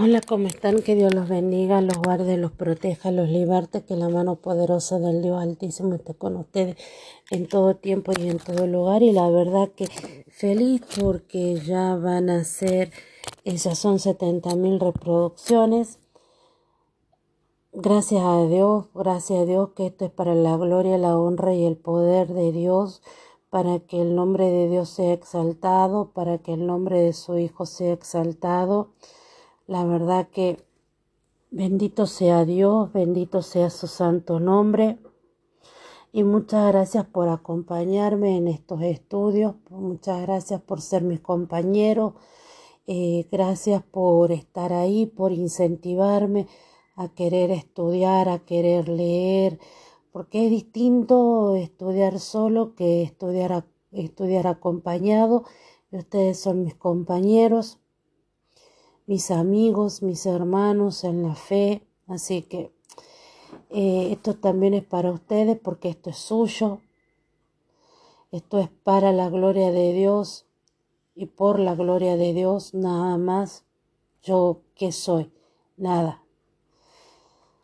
Hola, ¿cómo están? Que Dios los bendiga, los guarde, los proteja, los liberte, que la mano poderosa del Dios Altísimo esté con ustedes en todo tiempo y en todo lugar. Y la verdad que feliz porque ya van a ser, esas son 70 mil reproducciones. Gracias a Dios, gracias a Dios que esto es para la gloria, la honra y el poder de Dios, para que el nombre de Dios sea exaltado, para que el nombre de su Hijo sea exaltado la verdad que bendito sea Dios, bendito sea su santo nombre. Y muchas gracias por acompañarme en estos estudios, muchas gracias por ser mis compañeros, eh, gracias por estar ahí, por incentivarme a querer estudiar, a querer leer, porque es distinto estudiar solo que estudiar, estudiar acompañado. Y ustedes son mis compañeros mis amigos, mis hermanos en la fe. Así que eh, esto también es para ustedes porque esto es suyo. Esto es para la gloria de Dios y por la gloria de Dios nada más. Yo que soy, nada.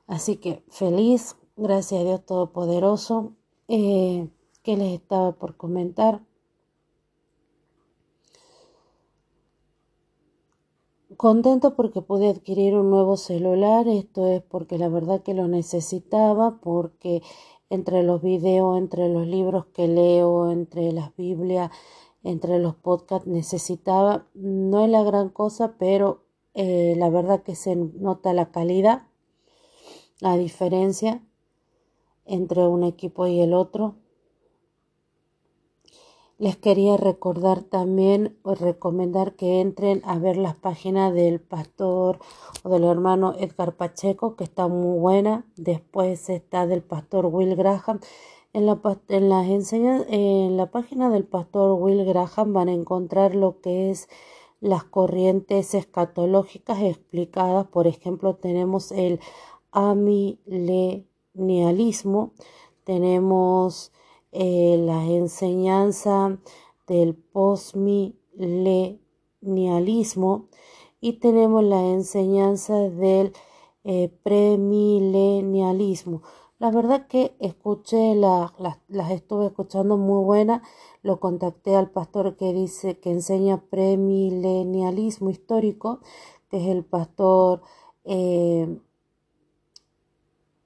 Así que feliz, gracias a Dios Todopoderoso. Eh, ¿Qué les estaba por comentar? Contento porque pude adquirir un nuevo celular, esto es porque la verdad que lo necesitaba, porque entre los videos, entre los libros que leo, entre las Biblias, entre los podcasts necesitaba, no es la gran cosa, pero eh, la verdad que se nota la calidad, la diferencia entre un equipo y el otro. Les quería recordar también o recomendar que entren a ver las páginas del pastor o del hermano Edgar Pacheco, que está muy buena. Después está del pastor Will Graham. En la página del pastor Will Graham van a encontrar lo que es las corrientes escatológicas explicadas. Por ejemplo, tenemos el amilenialismo, tenemos eh, la enseñanza del postmilenialismo y tenemos la enseñanza del eh, premilenialismo. La verdad que escuché, las estuve escuchando muy buena, lo contacté al pastor que dice que enseña premilenialismo histórico, que es el pastor eh,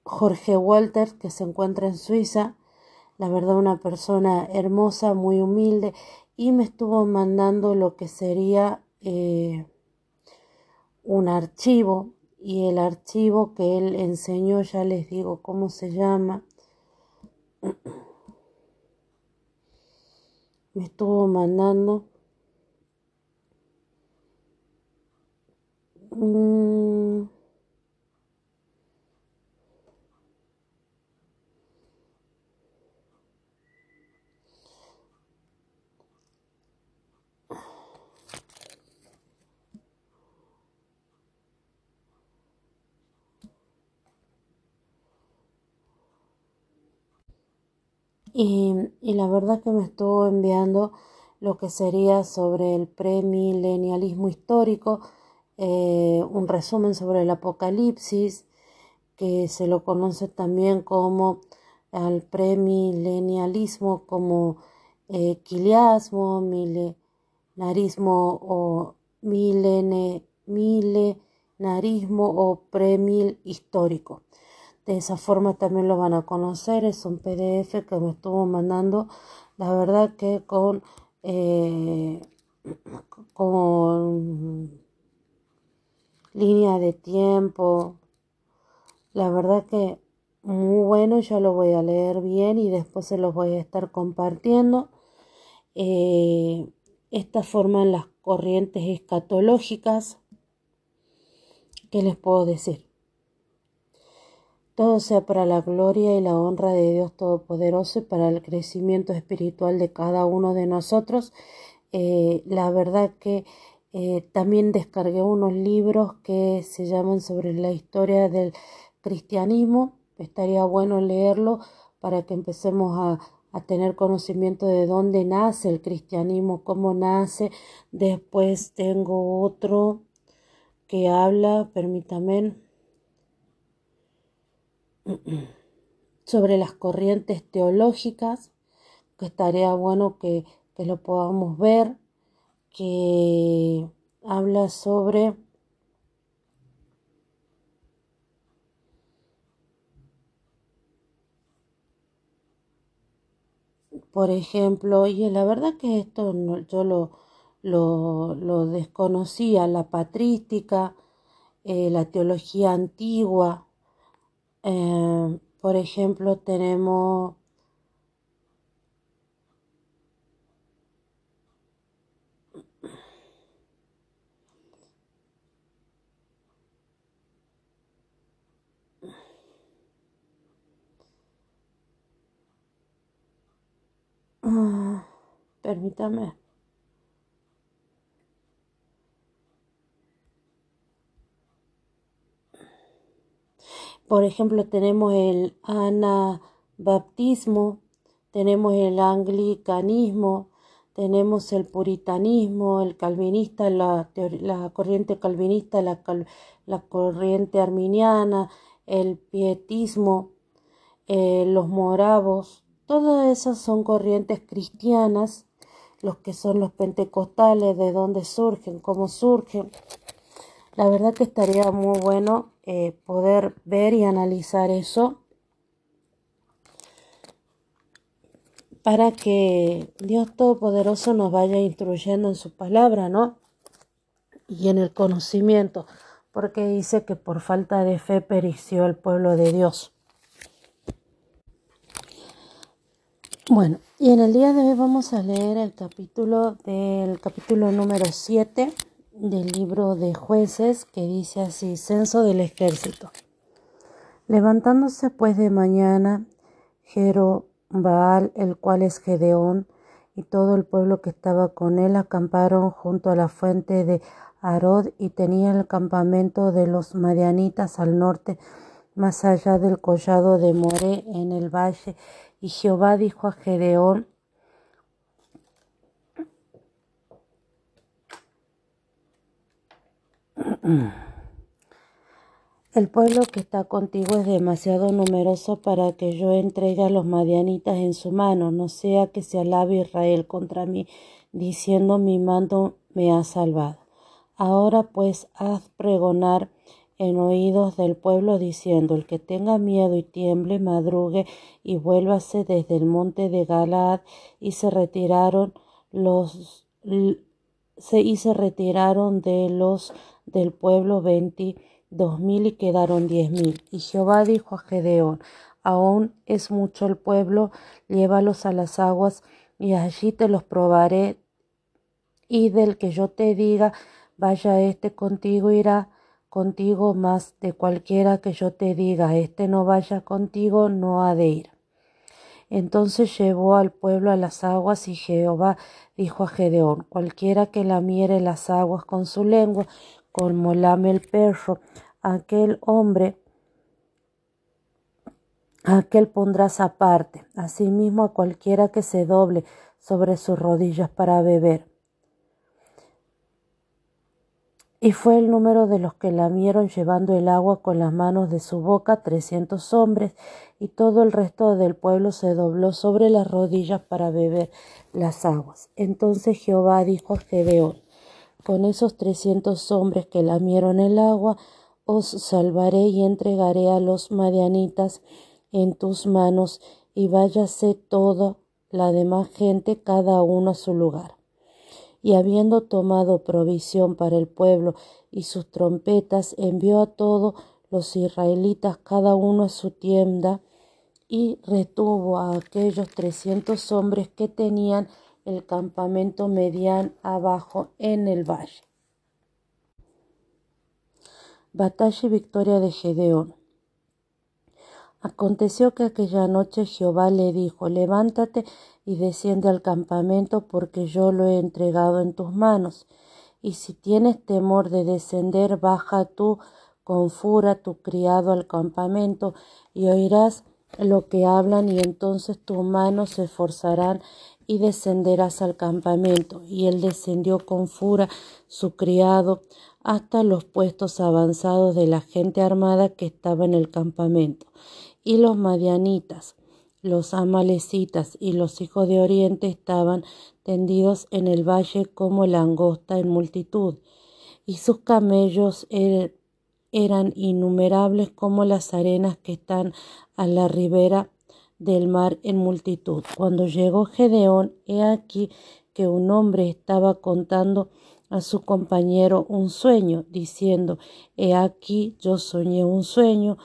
Jorge Walter, que se encuentra en Suiza la verdad una persona hermosa, muy humilde, y me estuvo mandando lo que sería eh, un archivo, y el archivo que él enseñó, ya les digo cómo se llama, me estuvo mandando y, la verdad que me estuvo enviando lo que sería sobre el premilenialismo histórico, eh, un resumen sobre el apocalipsis, que se lo conoce también como al premilenialismo, como eh, quiliasmo, milenarismo o milene, milenarismo o premil histórico. De esa forma también lo van a conocer. Es un PDF que me estuvo mandando. La verdad que con, eh, con línea de tiempo. La verdad que muy bueno. Ya lo voy a leer bien y después se los voy a estar compartiendo. Eh, esta forman las corrientes escatológicas. ¿Qué les puedo decir? Todo sea para la gloria y la honra de Dios Todopoderoso y para el crecimiento espiritual de cada uno de nosotros. Eh, la verdad que eh, también descargué unos libros que se llaman sobre la historia del cristianismo. Estaría bueno leerlo para que empecemos a, a tener conocimiento de dónde nace el cristianismo, cómo nace. Después tengo otro que habla, permítame, sobre las corrientes teológicas, que estaría bueno que, que lo podamos ver, que habla sobre por ejemplo, y la verdad que esto yo lo, lo, desconocía, la patrística, eh, la teología antigua. Eh, por ejemplo, tenemos Ah, permítame. Por ejemplo, tenemos el anabaptismo, tenemos el anglicanismo, tenemos el puritanismo, el calvinista, la, corriente calvinista, la, la, corriente arminiana, el pietismo, eh, los moravos, Todas esas son corrientes cristianas, los que son los pentecostales, de dónde surgen, cómo surgen. La verdad que estaría muy bueno eh, poder ver y analizar eso para que Dios Todopoderoso nos vaya instruyendo en su palabra, ¿no? Y en el conocimiento, porque dice que por falta de fe pereció el pueblo de Dios. Bueno, y en el día de hoy vamos a leer el capítulo del capítulo número 7 del libro de jueces que dice así, censo del ejército. Levantándose pues de mañana, Jerobaal, el cual es Gedeón, y todo el pueblo que estaba con él acamparon junto a la fuente de Arod y tenía el campamento de los madianitas al norte, más allá del collado de More en el valle y Jehová dijo a Gedeón, El pueblo que está contigo es demasiado numeroso para que yo entregue a los madianitas en su mano, no sea que se alabe Israel contra mí, diciendo mi mando me ha salvado. Ahora pues haz pregonar en oídos del pueblo diciendo el que tenga miedo y tiemble madrugue y vuélvase desde el monte de Galaad y se retiraron los se, y se retiraron de los del pueblo veintidós mil y quedaron diez mil. Y Jehová dijo a Gedeón, aún es mucho el pueblo, llévalos a las aguas y allí te los probaré y del que yo te diga, vaya este contigo irá contigo más de cualquiera que yo te diga, este no vaya contigo, no ha de ir. Entonces llevó al pueblo a las aguas y Jehová dijo a Gedeón, cualquiera que lamiere las aguas con su lengua, como lame el perro, aquel hombre, aquel pondrás aparte, asimismo a cualquiera que se doble sobre sus rodillas para beber. Y fue el número de los que lamieron llevando el agua con las manos de su boca trescientos hombres, y todo el resto del pueblo se dobló sobre las rodillas para beber las aguas. Entonces Jehová dijo a Gedeón, con esos trescientos hombres que lamieron el agua, os salvaré y entregaré a los madianitas en tus manos, y váyase toda la demás gente cada uno a su lugar. Y habiendo tomado provisión para el pueblo y sus trompetas, envió a todos los israelitas cada uno a su tienda y retuvo a aquellos trescientos hombres que tenían el campamento median abajo en el valle. Batalla y victoria de Gedeón. Aconteció que aquella noche Jehová le dijo, levántate y desciende al campamento porque yo lo he entregado en tus manos. Y si tienes temor de descender, baja tú con fura tu criado al campamento y oirás lo que hablan y entonces tus manos se esforzarán y descenderás al campamento. Y él descendió con fura su criado hasta los puestos avanzados de la gente armada que estaba en el campamento. Y los madianitas, los amalecitas y los hijos de Oriente estaban tendidos en el valle como langosta en multitud, y sus camellos er-, eran innumerables como las arenas que están a la ribera del mar en multitud. Cuando llegó Gedeón, he aquí que un hombre estaba contando a su compañero un sueño, diciendo, He aquí yo soñé un sueño,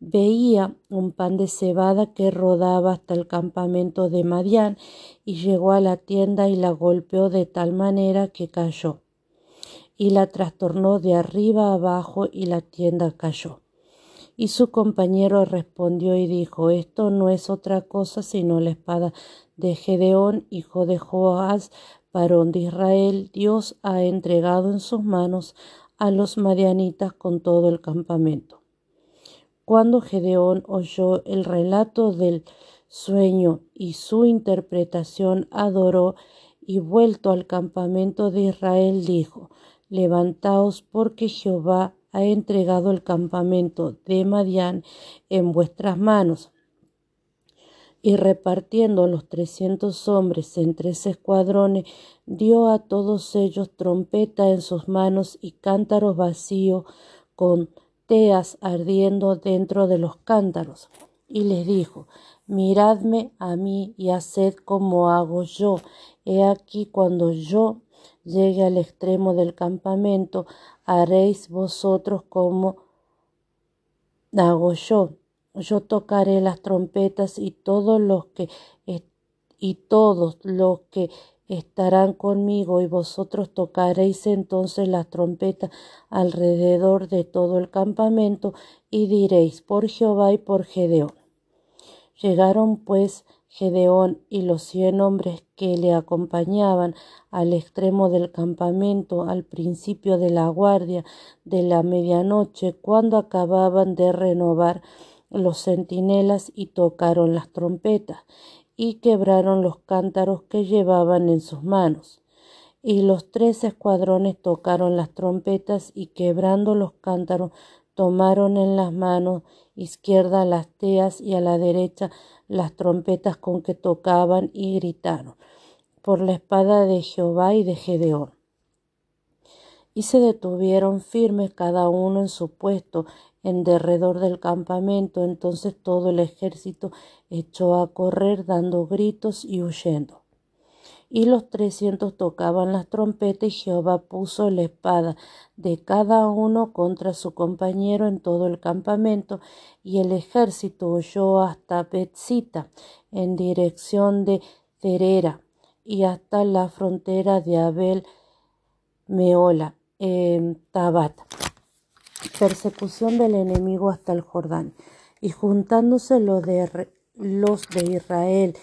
veía un pan de cebada que rodaba hasta el campamento de Madián, y llegó a la tienda y la golpeó de tal manera que cayó, y la trastornó de arriba abajo, y la tienda cayó. Y su compañero respondió y dijo, Esto no es otra cosa sino la espada de Gedeón, hijo de Joás, varón de Israel. Dios ha entregado en sus manos a los madianitas con todo el campamento. Cuando Gedeón oyó el relato del sueño y su interpretación, adoró y vuelto al campamento de Israel dijo, Levantaos porque Jehová ha entregado el campamento de Madián en vuestras manos. Y repartiendo los trescientos hombres en tres escuadrones, dio a todos ellos trompeta en sus manos y cántaros vacíos con teas ardiendo dentro de los cántaros. Y les dijo, miradme a mí y haced como hago yo. He aquí cuando yo llegue al extremo del campamento, haréis vosotros como hago yo. Yo tocaré las trompetas y todos los que y todos los que estarán conmigo y vosotros tocaréis entonces las trompetas alrededor de todo el campamento y diréis por Jehová y por Gedeón. Llegaron pues Gedeón y los cien hombres que le acompañaban al extremo del campamento al principio de la guardia de la medianoche, cuando acababan de renovar los centinelas y tocaron las trompetas y quebraron los cántaros que llevaban en sus manos. Y los tres escuadrones tocaron las trompetas y quebrando los cántaros tomaron en las manos izquierda las teas y a la derecha las trompetas con que tocaban y gritaron por la espada de Jehová y de Gedeón. Y se detuvieron firmes cada uno en su puesto en derredor del campamento. Entonces todo el ejército echó a correr dando gritos y huyendo y los trescientos tocaban las trompetas y Jehová puso la espada de cada uno contra su compañero en todo el campamento y el ejército huyó hasta Betzita en dirección de Cerera y hasta la frontera de Abel Meola en Tabat. Persecución del enemigo hasta el Jordán. Y juntándose los de, los de Israel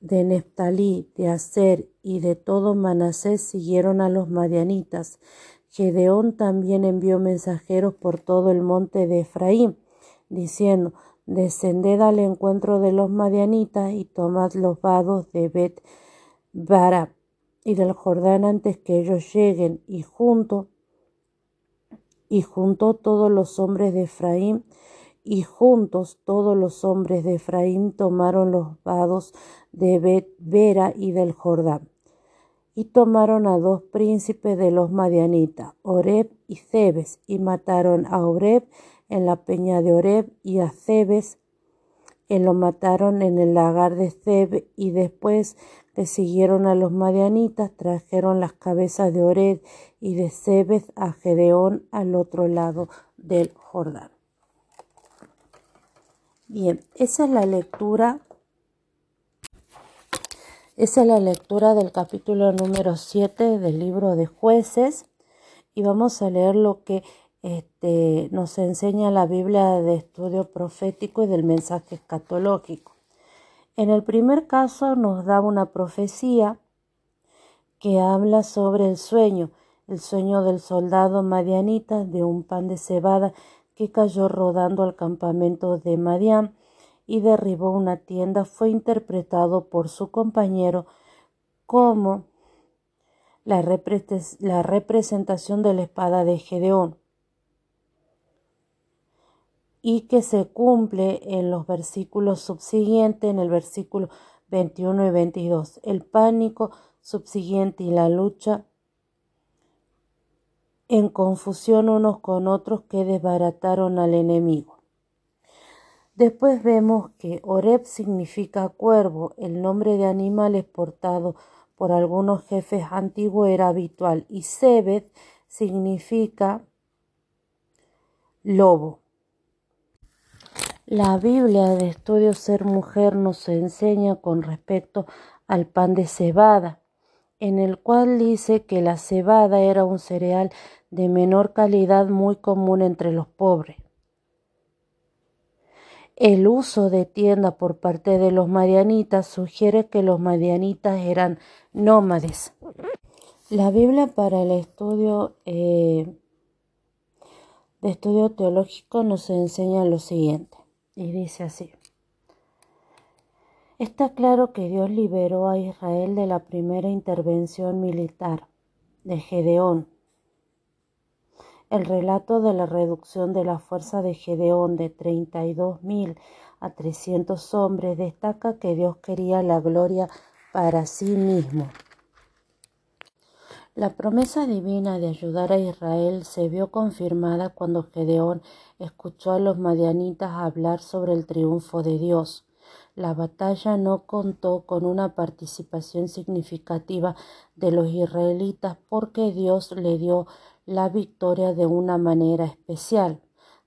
de Neftalí, de Aser y de todo Manasés siguieron a los madianitas. Gedeón también envió mensajeros por todo el monte de Efraín, diciendo, Descended al encuentro de los madianitas y tomad los vados de Bet Bara y del Jordán antes que ellos lleguen, y junto y juntó todos los hombres de Efraín y juntos todos los hombres de Efraín tomaron los vados de Bet Vera y del Jordán. Y tomaron a dos príncipes de los madianitas, Oreb y Cebes, y mataron a Oreb en la peña de Oreb y a Cebes en lo mataron en el lagar de Ceb y después que siguieron a los madianitas trajeron las cabezas de Oreb y de Cebes a Gedeón al otro lado del Jordán. Bien, esa es la lectura. Esa es la lectura del capítulo número 7 del libro de jueces y vamos a leer lo que este, nos enseña la Biblia de estudio profético y del mensaje escatológico. En el primer caso nos da una profecía que habla sobre el sueño, el sueño del soldado madianita de un pan de cebada que cayó rodando al campamento de Madián y derribó una tienda fue interpretado por su compañero como la, representación de la espada de Gedeón y que se cumple en los versículos subsiguientes, en el versículo 21 y 22. El pánico subsiguiente y la lucha en confusión unos con otros que desbarataron al enemigo. Después vemos que Oreb significa cuervo, el nombre de animal exportado por algunos jefes antiguos era habitual, y Sebed significa lobo. La Biblia de Estudio Ser Mujer nos enseña con respecto al pan de cebada, en el cual dice que la cebada era un cereal de menor calidad muy común entre los pobres. El uso de tienda por parte de los madianitas sugiere que los madianitas eran nómades. La Biblia para el estudio eh, de estudio teológico nos enseña lo siguiente. Y dice así. Está claro que Dios liberó a Israel de la primera intervención militar de Gedeón. El relato de la reducción de la fuerza de Gedeón de dos mil a 300 hombres destaca que Dios quería la gloria para sí mismo. La promesa divina de ayudar a Israel se vio confirmada cuando Gedeón escuchó a los madianitas hablar sobre el triunfo de Dios. La batalla no contó con una participación significativa de los israelitas porque Dios le dio la victoria de una manera especial.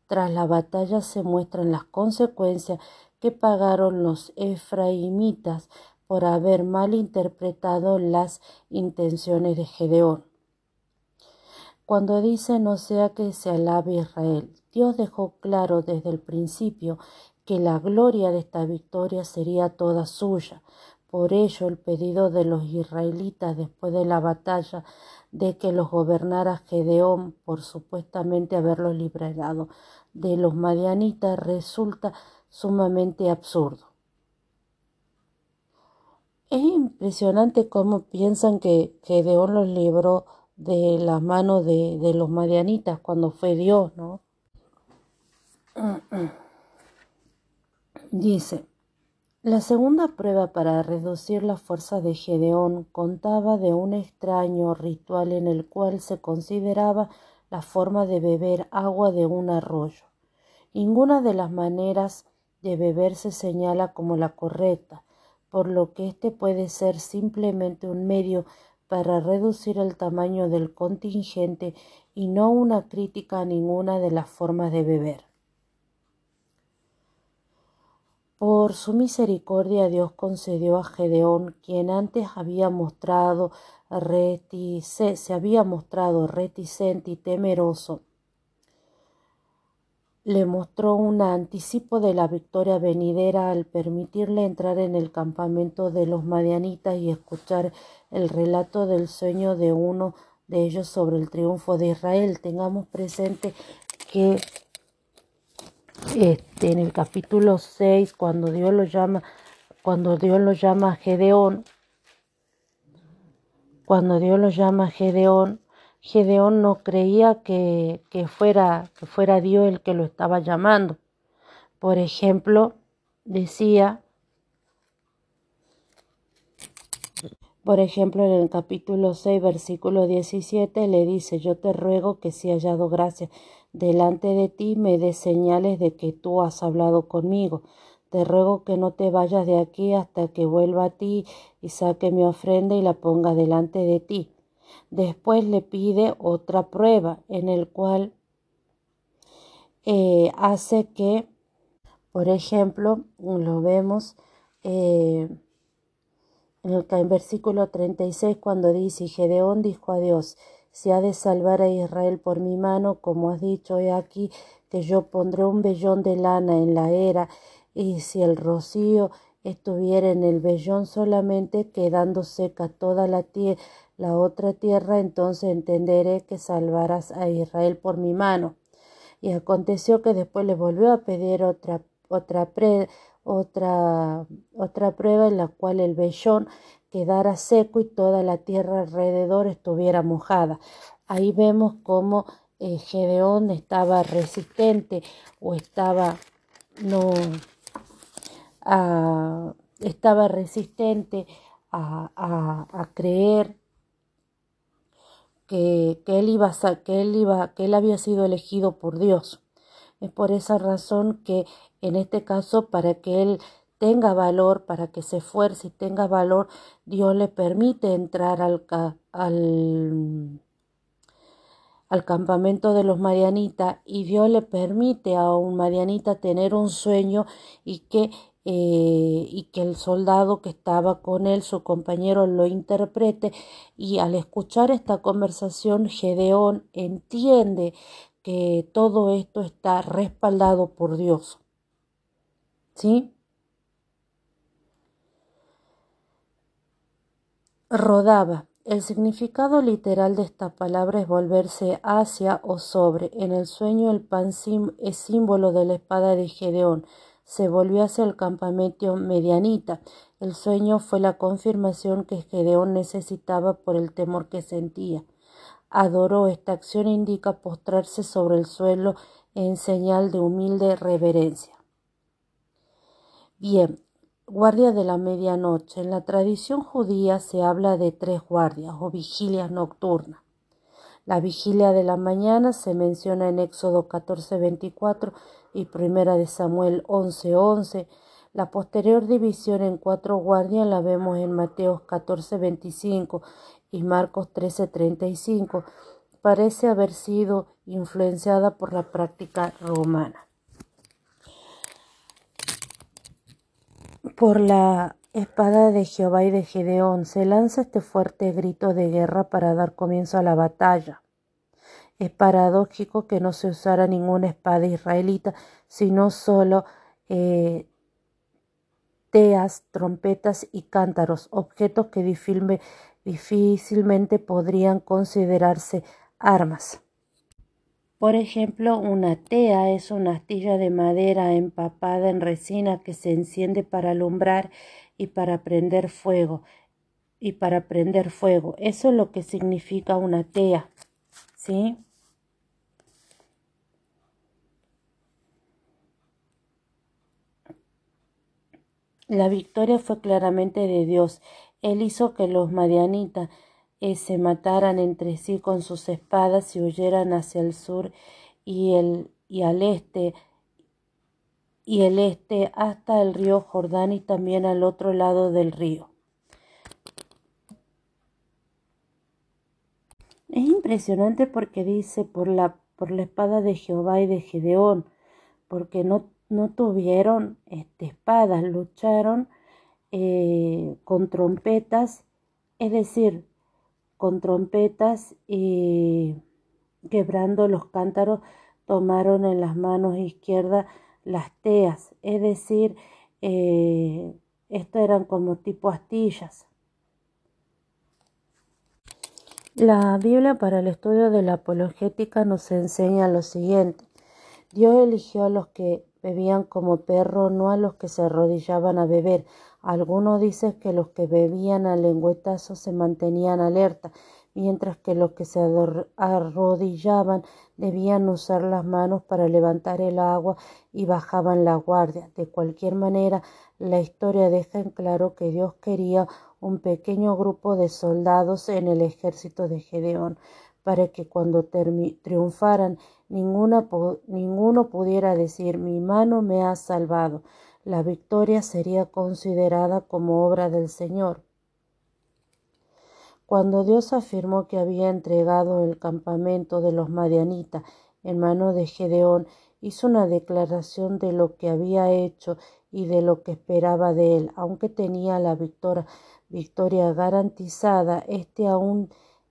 Tras la batalla se muestran las consecuencias que pagaron los efraimitas por haber malinterpretado las intenciones de Gedeón. Cuando dice no sea que se alabe Israel, Dios dejó claro desde el principio que la gloria de esta victoria sería toda suya. Por ello el pedido de los israelitas después de la batalla de que los gobernara Gedeón por supuestamente haberlos liberado de los madianitas resulta sumamente absurdo. Es impresionante cómo piensan que Gedeón los libró de las manos de, de los madianitas cuando fue Dios, ¿no? Dice, la segunda prueba para reducir la fuerza de Gedeón contaba de un extraño ritual en el cual se consideraba la forma de beber agua de un arroyo. Ninguna de las maneras de beber se señala como la correcta, por lo que este puede ser simplemente un medio para reducir el tamaño del contingente y no una crítica a ninguna de las formas de beber. Por su misericordia Dios concedió a Gedeón, quien antes había mostrado se había mostrado reticente y temeroso, le mostró un anticipo de la victoria venidera al permitirle entrar en el campamento de los madianitas y escuchar el relato del sueño de uno de ellos sobre el triunfo de Israel. Tengamos presente que este, en el capítulo 6, cuando Dios lo llama, cuando Dios lo llama a Gedeón, cuando Dios lo llama a Gedeón, Gedeón no creía que, fuera, que fuera Dios el que lo estaba llamando. Por ejemplo, decía, por ejemplo, en el capítulo 6, versículo 17, le dice, yo te ruego que si hallado gracia delante de ti, me des señales de que tú has hablado conmigo. Te ruego que no te vayas de aquí hasta que vuelva a ti y saque mi ofrenda y la ponga delante de ti. Después le pide otra prueba en el cual eh, hace que, por ejemplo, lo vemos eh, en el versículo 36 cuando dice, Gedeón dijo a Dios, si ha de salvar a Israel por mi mano, como has dicho, he aquí que yo pondré un vellón de lana en la era, y si el rocío estuviera en el vellón solamente, quedando seca toda la otra tierra, entonces entenderé que salvarás a Israel por mi mano. Y aconteció que después le volvió a pedir otra, otra, otra, otra prueba en la cual el vellón quedara seco y toda la tierra alrededor estuviera mojada. Ahí vemos cómo eh, Gedeón estaba resistente o estaba no estaba resistente a, creer que, él iba que él iba que él había sido elegido por Dios. Es por esa razón que en este caso para que él tenga valor, para que se esfuerce y tenga valor, Dios le permite entrar al, al, al campamento de los Marianitas y Dios le permite a un Marianita tener un sueño y que, eh, y que el soldado que estaba con él, su compañero, lo interprete y al escuchar esta conversación, Gedeón entiende que todo esto está respaldado por Dios. ¿Sí? Rodaba. El significado literal de esta palabra es volverse hacia o sobre. En el sueño el pan es símbolo de la espada de Gedeón. Se volvió hacia el campamento medianita. El sueño fue la confirmación que Gedeón necesitaba por el temor que sentía. Adoró. Esta acción indica postrarse sobre el suelo en señal de humilde reverencia. Bien, Guardia de la medianoche. En la tradición judía se habla de tres guardias o vigilias nocturnas. La vigilia de la mañana se menciona en Éxodo 14:24 y Primera de Samuel 11:11. La posterior división en cuatro guardias la vemos en Mateos 14:25 y Marcos 13:35. Parece haber sido influenciada por la práctica romana. Por la espada de Jehová y de Gedeón se lanza este fuerte grito de guerra para dar comienzo a la batalla. Es paradójico que no se usara ninguna espada israelita, sino solo eh, teas, trompetas y cántaros, objetos que difícilmente podrían considerarse armas. Por ejemplo, una tea es una astilla de madera empapada en resina que se enciende para alumbrar y para prender fuego. Y para prender fuego. Eso es lo que significa una tea. ¿Sí? La victoria fue claramente de Dios. Él hizo que los madianitas se mataran entre sí con sus espadas y huyeran hacia el sur y, el, y al este y el este hasta el río Jordán y también al otro lado del río. Es impresionante porque dice por la, por la espada de Jehová y de Gedeón, porque no, no tuvieron este, espadas, lucharon eh, con trompetas, es decir, con trompetas y quebrando los cántaros tomaron en las manos izquierdas las teas, es decir, eh, estas eran como tipo astillas. La Biblia para el estudio de la apologética nos enseña lo siguiente. Dios eligió a los que bebían como perro, no a los que se arrodillaban a beber. Algunos dicen que los que bebían a lengüetazos se mantenían alerta, mientras que los que se arrodillaban debían usar las manos para levantar el agua y bajaban la guardia. De cualquier manera, la historia deja en claro que Dios quería un pequeño grupo de soldados en el ejército de Gedeón, para que cuando triunfaran ninguno pudiera decir mi mano me ha salvado. La victoria sería considerada como obra del Señor. Cuando Dios afirmó que había entregado el campamento de los Madianitas en manos de Gedeón, hizo una declaración de lo que había hecho y de lo que esperaba de él. Aunque tenía la victoria, victoria garantizada, éste aún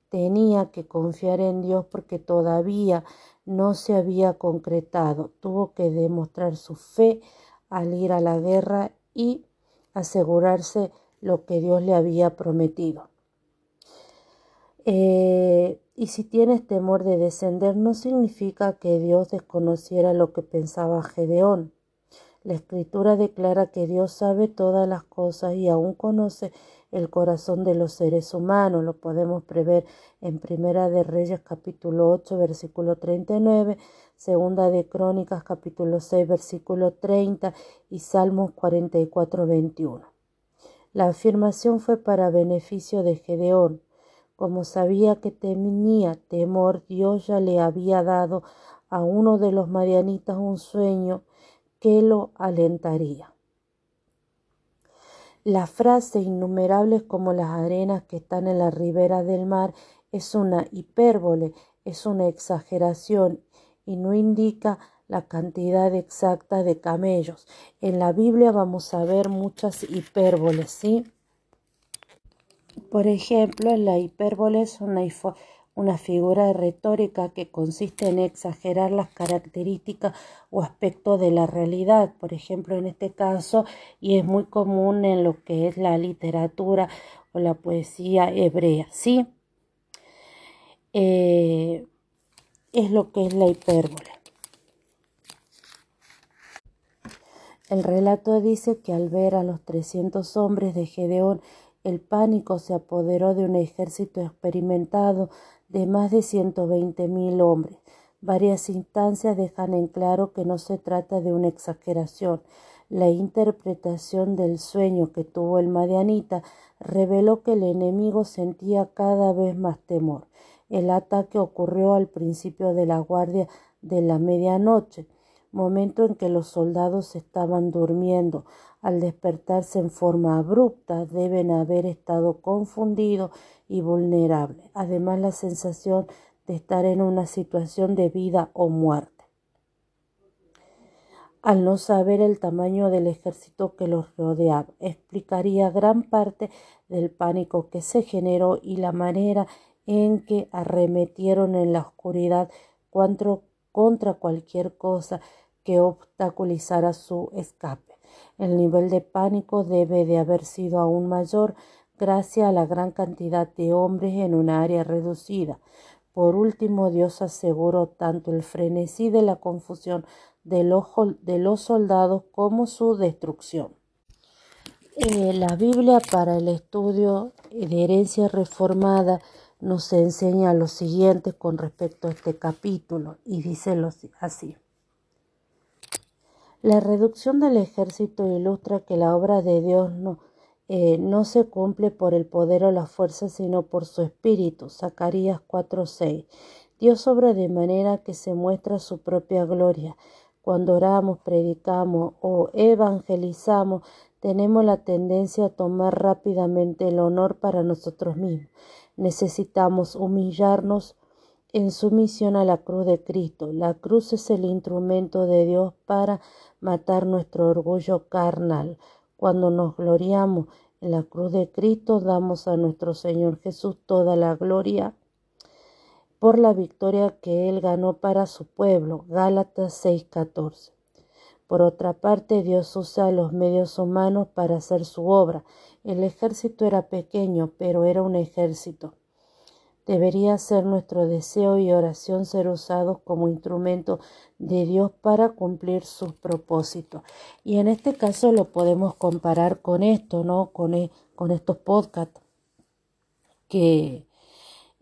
tenía que confiar en Dios porque todavía no se había concretado. Tuvo que demostrar su fe al ir a la guerra y asegurarse lo que Dios le había prometido. Eh, y si tienes temor de descender, no significa que Dios desconociera lo que pensaba Gedeón. La escritura declara que Dios sabe todas las cosas y aún conoce el corazón de los seres humanos. Lo podemos prever en Primera de Reyes capítulo 8 versículo 39, Segunda de Crónicas capítulo 6 versículo 30 y Salmos 44 21. La afirmación fue para beneficio de Gedeón. Como sabía que tenía temor, Dios ya le había dado a uno de los marianitas un sueño que lo alentaría. La frase innumerables como las arenas que están en la ribera del mar es una hipérbole, es una exageración y no indica la cantidad exacta de camellos. En la Biblia vamos a ver muchas hipérboles, ¿sí? Por ejemplo, la hipérbole es una, una figura retórica que consiste en exagerar las características o aspectos de la realidad. Por ejemplo, en este caso, y es muy común en lo que es la literatura o la poesía hebrea, ¿sí? Eh, es lo que es la hipérbole. El relato dice que al ver a los trescientos hombres de Gedeón el pánico se apoderó de un ejército experimentado de más de ciento veinte mil hombres. Varias instancias dejan en claro que no se trata de una exageración. La interpretación del sueño que tuvo el Madianita reveló que el enemigo sentía cada vez más temor. El ataque ocurrió al principio de la guardia de la medianoche, momento en que los soldados estaban durmiendo al despertarse en forma abrupta deben haber estado confundidos y vulnerables, además la sensación de estar en una situación de vida o muerte. Al no saber el tamaño del ejército que los rodeaba, explicaría gran parte del pánico que se generó y la manera en que arremetieron en la oscuridad contra cualquier cosa que obstaculizara su escape. El nivel de pánico debe de haber sido aún mayor gracias a la gran cantidad de hombres en un área reducida. Por último, Dios aseguró tanto el frenesí de la confusión de los, soldados como su destrucción. Eh, la Biblia para el estudio de herencia reformada nos enseña lo siguiente con respecto a este capítulo y dice así. La reducción del ejército ilustra que la obra de Dios no, eh, no se cumple por el poder o la fuerza, sino por su espíritu. Zacarías 4:6. Dios obra de manera que se muestra su propia gloria. Cuando oramos, predicamos o evangelizamos, tenemos la tendencia a tomar rápidamente el honor para nosotros mismos. Necesitamos humillarnos en sumisión a la cruz de Cristo. La cruz es el instrumento de Dios para matar nuestro orgullo carnal. Cuando nos gloriamos en la cruz de Cristo, damos a nuestro Señor Jesús toda la gloria por la victoria que Él ganó para su pueblo. Gálatas 6:14. Por otra parte, Dios usa los medios humanos para hacer su obra. El ejército era pequeño, pero era un ejército. Debería ser nuestro deseo y oración ser usados como instrumento de Dios para cumplir sus propósitos. Y en este caso lo podemos comparar con esto, ¿no? Con, e, con estos podcasts que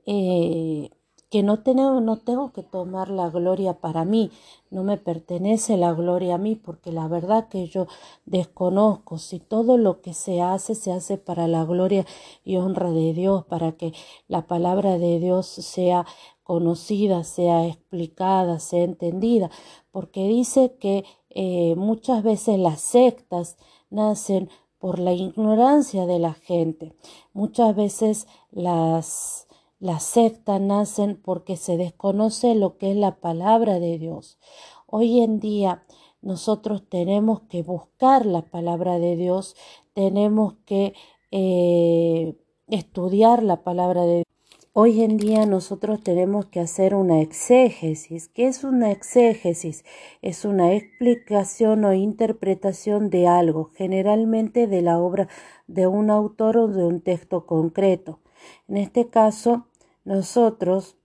eh, que no, tengo, no tengo que tomar la gloria para mí, no me pertenece la gloria a mí, porque la verdad que yo desconozco si todo lo que se hace se hace para la gloria y honra de Dios, para que la palabra de Dios sea conocida, sea explicada, sea entendida, porque dice que eh, muchas veces las sectas nacen por la ignorancia de la gente, muchas veces las las sectas nacen porque se desconoce lo que es la palabra de Dios. Hoy en día nosotros tenemos que buscar la palabra de Dios, tenemos que eh, estudiar la palabra de Dios. Hoy en día nosotros tenemos que hacer una exégesis. ¿Qué es una exégesis? Es una explicación o interpretación de algo, generalmente de la obra de un autor o de un texto concreto. En este caso, nosotros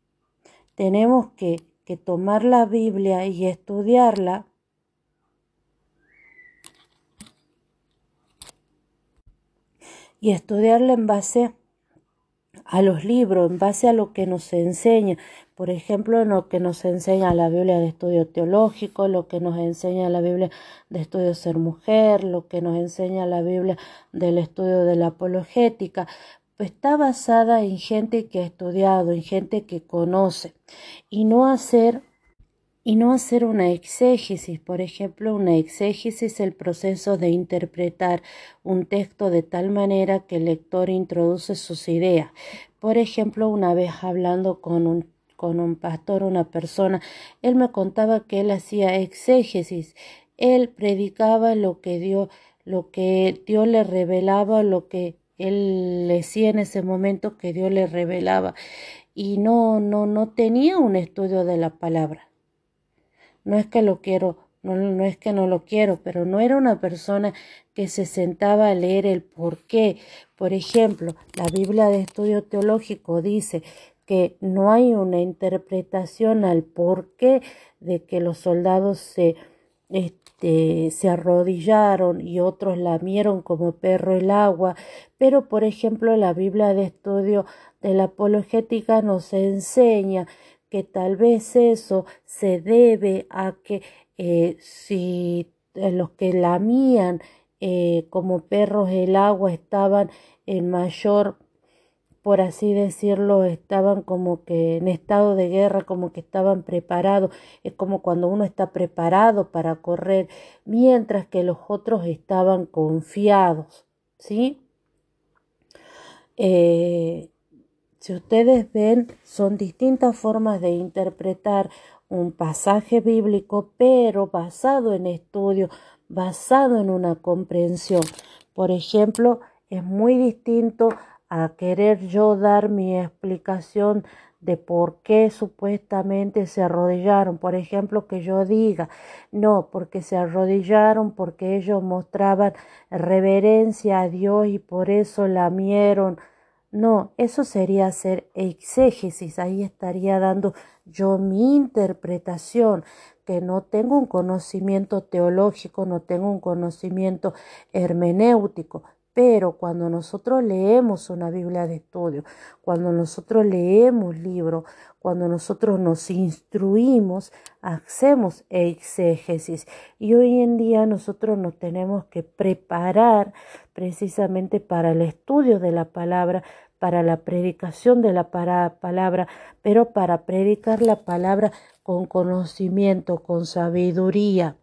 tenemos que, tomar la Biblia y estudiarla. Y estudiarla en base a los libros, en base a lo que nos enseña, por ejemplo, en lo que nos enseña la Biblia de estudio teológico, lo que nos enseña la Biblia de estudio ser mujer, lo que nos enseña la Biblia del estudio de la apologética, está basada en gente que ha estudiado, en gente que conoce, y no hacer y no hacer una exégesis. Por ejemplo, una exégesis es el proceso de interpretar un texto de tal manera que el lector introduce sus ideas. Por ejemplo, una vez hablando con un con un pastor, una persona, él me contaba que él hacía exégesis, él predicaba lo que Dios, lo que Dios le revelaba, lo que él decía en ese momento que Dios le revelaba y no no no tenía un estudio de la palabra. No es que lo quiero, no, no es que no lo quiero, pero no era una persona que se sentaba a leer el por qué. Por ejemplo, la Biblia de Estudio Teológico dice que no hay una interpretación al porqué de que los soldados se, este, se arrodillaron y otros lamieron como perro el agua, pero por ejemplo la Biblia de estudio de la apologética nos enseña que tal vez eso se debe a que eh, si eh, los que lamían eh, como perros el agua estaban en mayor por así decirlo, estaban como que en estado de guerra, como que estaban preparados. Es como cuando uno está preparado para correr, mientras que los otros estaban confiados. ¿Sí? Eh, si ustedes ven, son distintas formas de interpretar un pasaje bíblico, pero basado en estudio, basado en una comprensión. Por ejemplo, es muy distinto a querer yo dar mi explicación de por qué supuestamente se arrodillaron. Por ejemplo, que yo diga, no, porque se arrodillaron, porque ellos mostraban reverencia a Dios y por eso lamieron. No, eso sería hacer exégesis, ahí estaría dando yo mi interpretación, que no tengo un conocimiento teológico, no tengo un conocimiento hermenéutico, pero cuando nosotros leemos una Biblia de estudio, cuando nosotros leemos libros, cuando nosotros nos instruimos, hacemos exégesis. Y hoy en día nosotros nos tenemos que preparar precisamente para el estudio de la palabra, para la predicación de la palabra, pero para predicar la palabra con conocimiento, con sabiduría,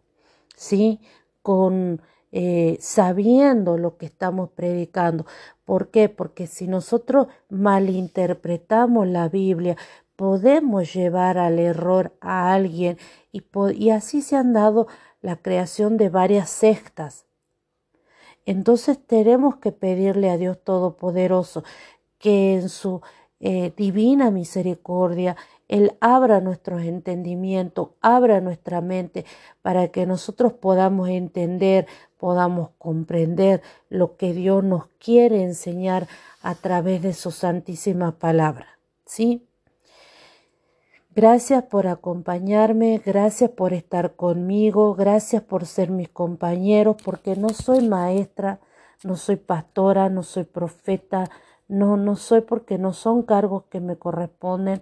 ¿sí? Con eh, sabiendo lo que estamos predicando. ¿Por qué? Porque si nosotros malinterpretamos la Biblia, podemos llevar al error a alguien y, así se han dado la creación de varias sectas. Entonces tenemos que pedirle a Dios Todopoderoso que en su eh, divina misericordia él abra nuestros entendimientos, abra nuestra mente para que nosotros podamos entender, podamos comprender lo que Dios nos quiere enseñar a través de su santísima palabra. ¿Sí? Gracias por acompañarme, gracias por estar conmigo, gracias por ser mis compañeros, porque no soy maestra, no soy pastora, no soy profeta, no, no soy porque no son cargos que me corresponden,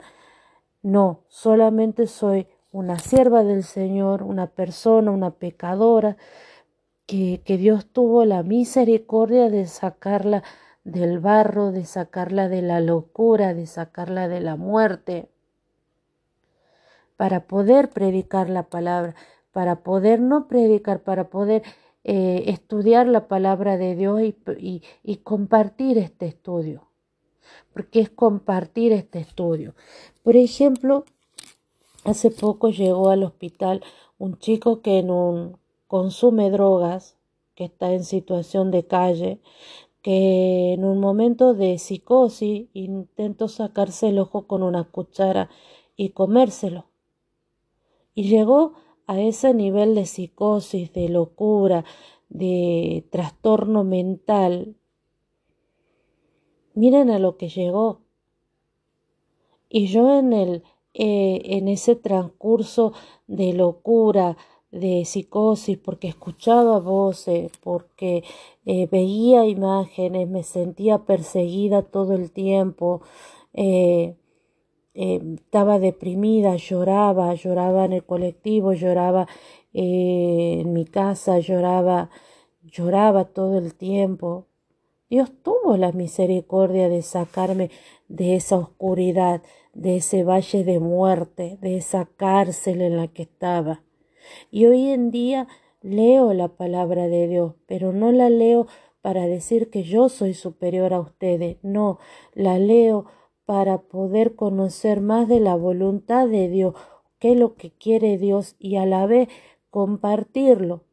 no, solamente soy una sierva del Señor, una persona, una pecadora, que, que Dios tuvo la misericordia de sacarla del barro, de sacarla de la locura, de sacarla de la muerte, para poder predicar la palabra, para poder no predicar, para poder eh, estudiar la palabra de Dios y, y compartir este estudio porque es compartir este estudio. Por ejemplo, hace poco llegó al hospital un chico que en un, consume drogas, que está en situación de calle, que en un momento de psicosis intentó sacarse el ojo con una cuchara y comérselo. Y llegó a ese nivel de psicosis, de locura, de trastorno mental, Miren a lo que llegó. Y yo en el eh, en ese transcurso de locura, de psicosis, porque escuchaba voces, porque eh, veía imágenes, me sentía perseguida todo el tiempo, eh, estaba deprimida, lloraba, lloraba en el colectivo, lloraba en mi casa, lloraba, lloraba todo el tiempo. Dios tuvo la misericordia de sacarme de esa oscuridad, de ese valle de muerte, de esa cárcel en la que estaba. Y hoy en día leo la palabra de Dios, pero no la leo para decir que yo soy superior a ustedes, no, la leo para poder conocer más de la voluntad de Dios, qué es lo que quiere Dios y a la vez compartirlo.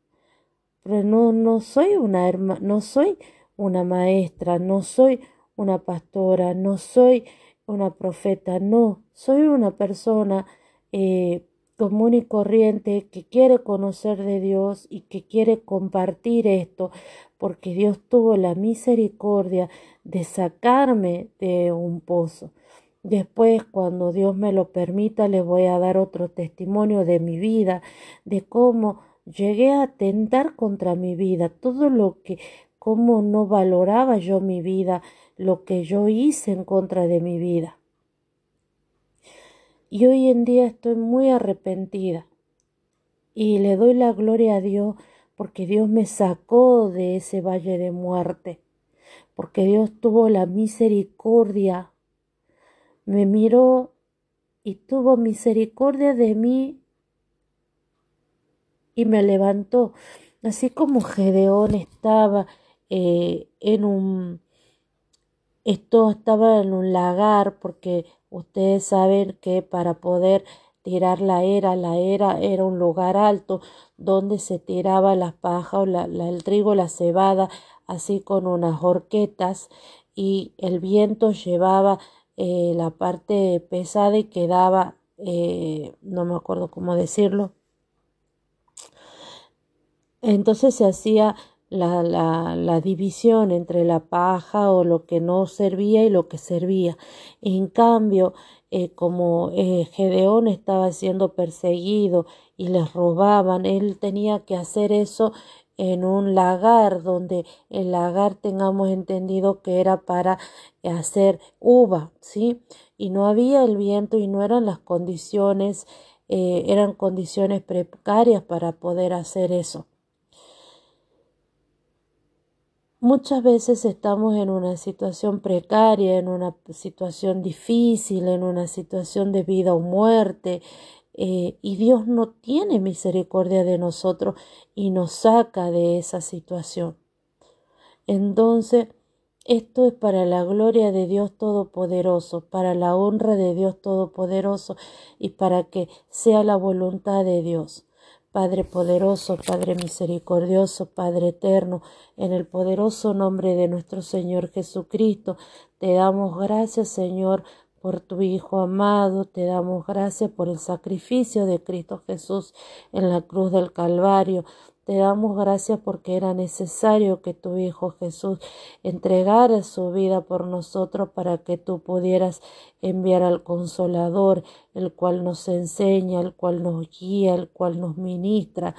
Pero no, no soy una no soy una maestra, no soy una pastora, no soy una profeta, no, soy una persona eh, común y corriente que quiere conocer de Dios y que quiere compartir esto, porque Dios tuvo la misericordia de sacarme de un pozo. Después, cuando Dios me lo permita, les voy a dar otro testimonio de mi vida, de cómo llegué a atentar contra mi vida, todo lo que, cómo no valoraba yo mi vida, lo que yo hice en contra de mi vida. Y hoy en día estoy muy arrepentida y le doy la gloria a Dios porque Dios me sacó de ese valle de muerte, porque Dios tuvo la misericordia, me miró y tuvo misericordia de mí y me levantó, así como Gedeón estaba eh, en un esto estaba en un lagar porque ustedes saben que para poder tirar la era, la era era un lugar alto donde se tiraba la paja o la, el trigo, la cebada, así con unas horquetas y el viento llevaba eh, la parte pesada y quedaba, eh, no me acuerdo cómo decirlo. Entonces se hacía la, la, la, división entre la paja o lo que no servía y lo que servía. En cambio, eh, como eh, Gedeón estaba siendo perseguido y les robaban, él tenía que hacer eso en un lagar donde el lagar tengamos entendido que era para hacer uva, ¿sí? Y no había el viento y no eran las condiciones, eh, eran condiciones precarias para poder hacer eso. Muchas veces estamos en una situación precaria, en una situación difícil, en una situación de vida o muerte, eh, y Dios no tiene misericordia de nosotros y nos saca de esa situación. Entonces, esto es para la gloria de Dios Todopoderoso, para la honra de Dios Todopoderoso y para que sea la voluntad de Dios. Padre poderoso, Padre misericordioso, Padre eterno, en el poderoso nombre de nuestro Señor Jesucristo, te damos gracias, Señor, por tu Hijo amado, te damos gracias por el sacrificio de Cristo Jesús en la cruz del Calvario, te damos gracias porque era necesario que tu Hijo Jesús entregara su vida por nosotros para que tú pudieras enviar al Consolador, el cual nos enseña, el cual nos guía, el cual nos ministra.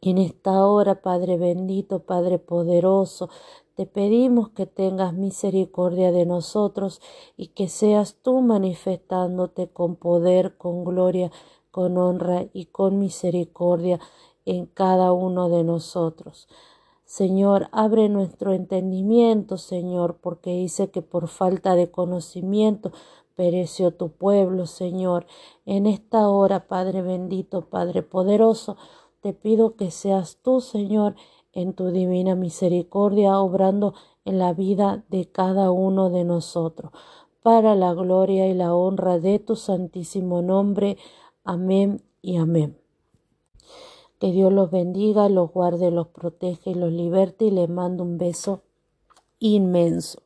en esta hora, Padre bendito, Padre poderoso, te pedimos que tengas misericordia de nosotros y que seas tú manifestándote con poder, con gloria, con honra y con misericordia en cada uno de nosotros. Señor, abre nuestro entendimiento, Señor, porque dice que por falta de conocimiento pereció tu pueblo, Señor. En esta hora, Padre bendito, Padre poderoso, te pido que seas tú, Señor, en tu divina misericordia, obrando en la vida de cada uno de nosotros, para la gloria y la honra de tu santísimo nombre. Amén y amén. Que Dios los bendiga, los guarde, los protege los liberte y les mando un beso inmenso.